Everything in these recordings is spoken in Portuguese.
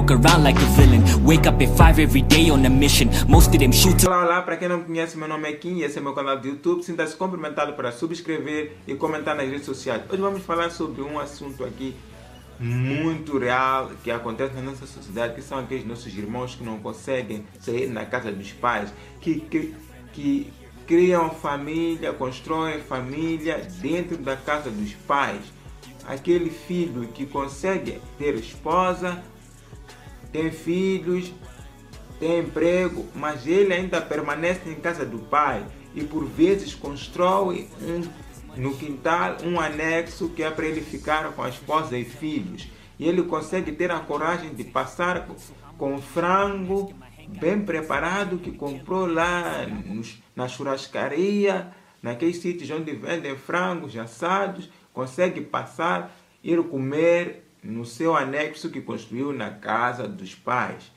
Walk around like a villain. Wake up at 5 every day on a mission. Most of them shoot. Olá, olá, para quem não conhece, meu nome é Kim e esse é meu canal do YouTube. Sinta-se cumprimentado para subscrever e comentar nas redes sociais. Hoje vamos falar sobre um assunto aqui muito real que acontece na nossa sociedade, que são aqueles nossos irmãos que não conseguem sair na casa dos pais, que, que, que criam família, constroem família dentro da casa dos pais. Aquele filho que consegue ter esposa, tem filhos, tem emprego, mas ele ainda permanece em casa do pai e por vezes constrói um, no quintal um anexo que é para ele ficar com a esposa e filhos. E ele consegue ter a coragem de passar com frango bem preparado que comprou lá nos, na churrascaria, naqueles sítios onde vendem frangos assados, consegue passar, ir comer no seu anexo que construiu na casa dos pais.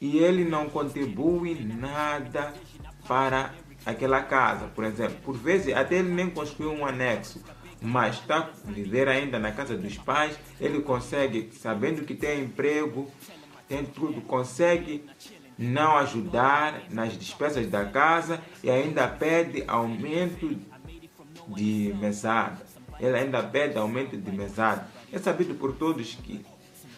E ele não contribui nada para aquela casa, por exemplo. Por vezes, até ele nem construiu um anexo, mas está a viver ainda na casa dos pais, ele consegue, sabendo que tem emprego, tem tudo, consegue não ajudar nas despesas da casa e ainda pede aumento de mesada. Ele ainda pede aumento de mesada. É sabido por todos que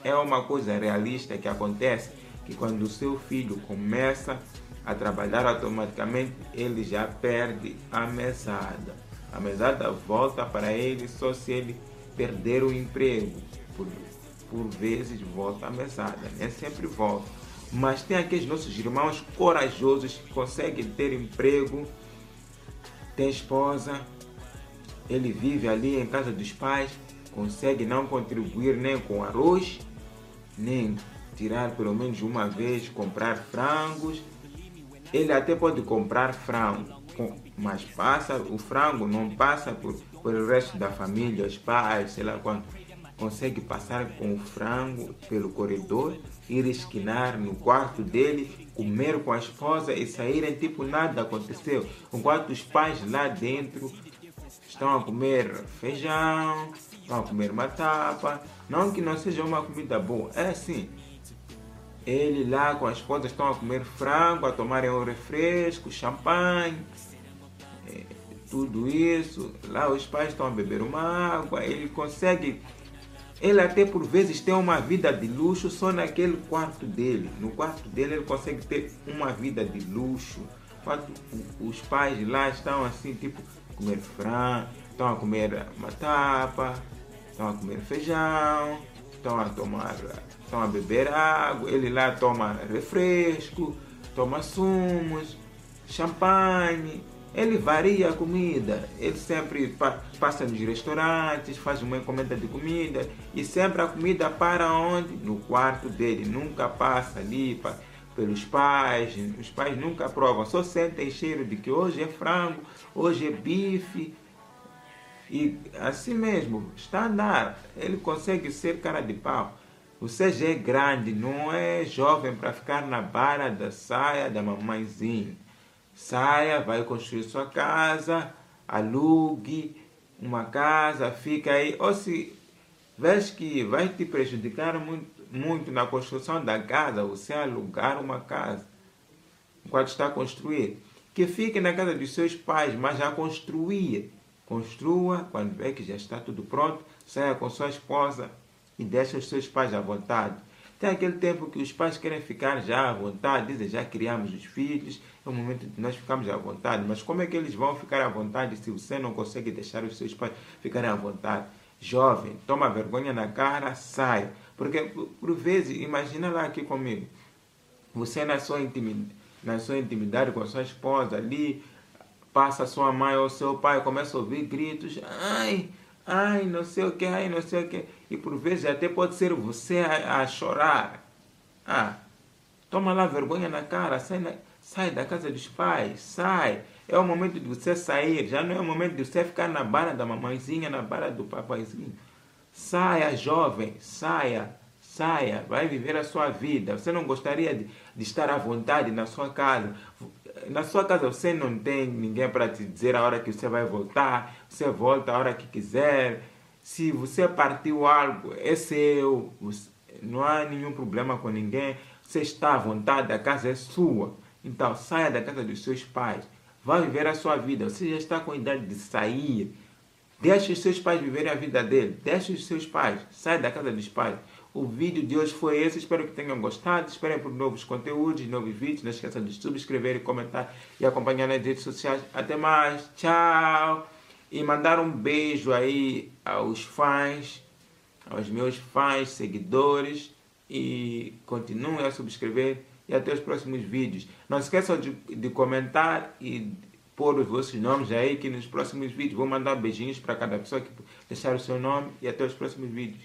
é uma coisa realista que acontece que quando o seu filho começa a trabalhar automaticamente ele já perde a mesada. A mesada volta para ele só se ele perder o emprego. Por, por vezes volta a mesada, nem sempre volta. Mas tem aqueles nossos irmãos corajosos que conseguem ter emprego, tem esposa, ele vive ali em casa dos pais, consegue não contribuir nem com arroz, nem tirar pelo menos uma vez, comprar frangos. Ele até pode comprar frango, mas passa o frango, não passa por, o resto da família, os pais, sei lá quando consegue passar com o frango pelo corredor, ir esquinar no quarto dele, comer com a esposa e saírem tipo nada aconteceu. Enquanto os pais lá dentro estão a comer feijão, estão a comer matapa. Não que não seja uma comida boa, é assim. Ele lá com a esposa estão a comer frango, a tomarem um refresco, champanhe, é, tudo isso. Lá os pais estão a beber uma água. Ele consegue ele até por vezes tem uma vida de luxo só naquele quarto dele. No quarto dele ele consegue ter uma vida de luxo. Os pais lá estão assim, tipo, comer frango, estão a comer matapa, estão a comer feijão, estão a tomar, estão a beber água, ele lá toma refresco, toma sumos, champanhe, ele varia a comida, ele sempre passa nos restaurantes, faz uma encomenda de comida. E sempre a comida para onde? No quarto dele, nunca passa ali para, pelos pais, os pais nunca provam, só sentem cheiro de que hoje é frango, hoje é bife. E assim mesmo, está a andar, ele consegue ser cara de pau. Você já é grande, não é jovem para ficar na barra da saia da mamãezinha saia, vai construir sua casa, alugue uma casa, fica aí. Ou se vês que vai te prejudicar muito, muito na construção da casa, você alugar uma casa enquanto está a construir. Que fique na casa dos seus pais, mas já construía. Construa, quando vê que já está tudo pronto, saia com sua esposa e deixa os seus pais à vontade. Tem aquele tempo que os pais querem ficar já à vontade, dizem já criamos os filhos, é o momento de nós ficarmos à vontade. Mas como é que eles vão ficar à vontade se você não consegue deixar os seus pais ficarem à vontade? Jovem, toma vergonha na cara, sai. Porque por, vezes, imagina lá aqui comigo, você na sua, intimidade, na sua intimidade com a sua esposa ali, passa a sua mãe ou seu pai, começa a ouvir gritos, ai, ai, não sei o que, ai, não sei o que. E por vezes até pode ser você a, a chorar. Ah, toma lá vergonha na cara, sai, na, sai da casa dos pais, sai. É o momento de você sair, já não é o momento de você ficar na barra da mamãezinha, na barra do papaizinho. Saia, jovem, saia, saia, vai viver a sua vida. Você não gostaria de, de estar à vontade na sua casa. Na sua casa você não tem ninguém para te dizer a hora que você vai voltar, você volta a hora que quiser. Se você partiu algo, é seu. não há nenhum problema com ninguém. Você está à vontade, a casa é sua. Então saia da casa dos seus pais. Vá viver a sua vida. Você já está com a idade de sair. Deixe os seus pais viverem a vida dele. Deixe os seus pais. Saia da casa dos pais. O vídeo de hoje foi esse. Espero que tenham gostado. Esperem por novos conteúdos, novos vídeos. Não esqueça de subscrever, comentar e acompanhar nas redes sociais. Até mais. Tchau. E mandar um beijo aí aos fãs, aos meus fãs, seguidores. E continuem a subscrever. E até os próximos vídeos. Não esqueçam de, de comentar e pôr os vossos nomes aí que nos próximos vídeos vou mandar beijinhos para cada pessoa que deixar o seu nome e até os próximos vídeos.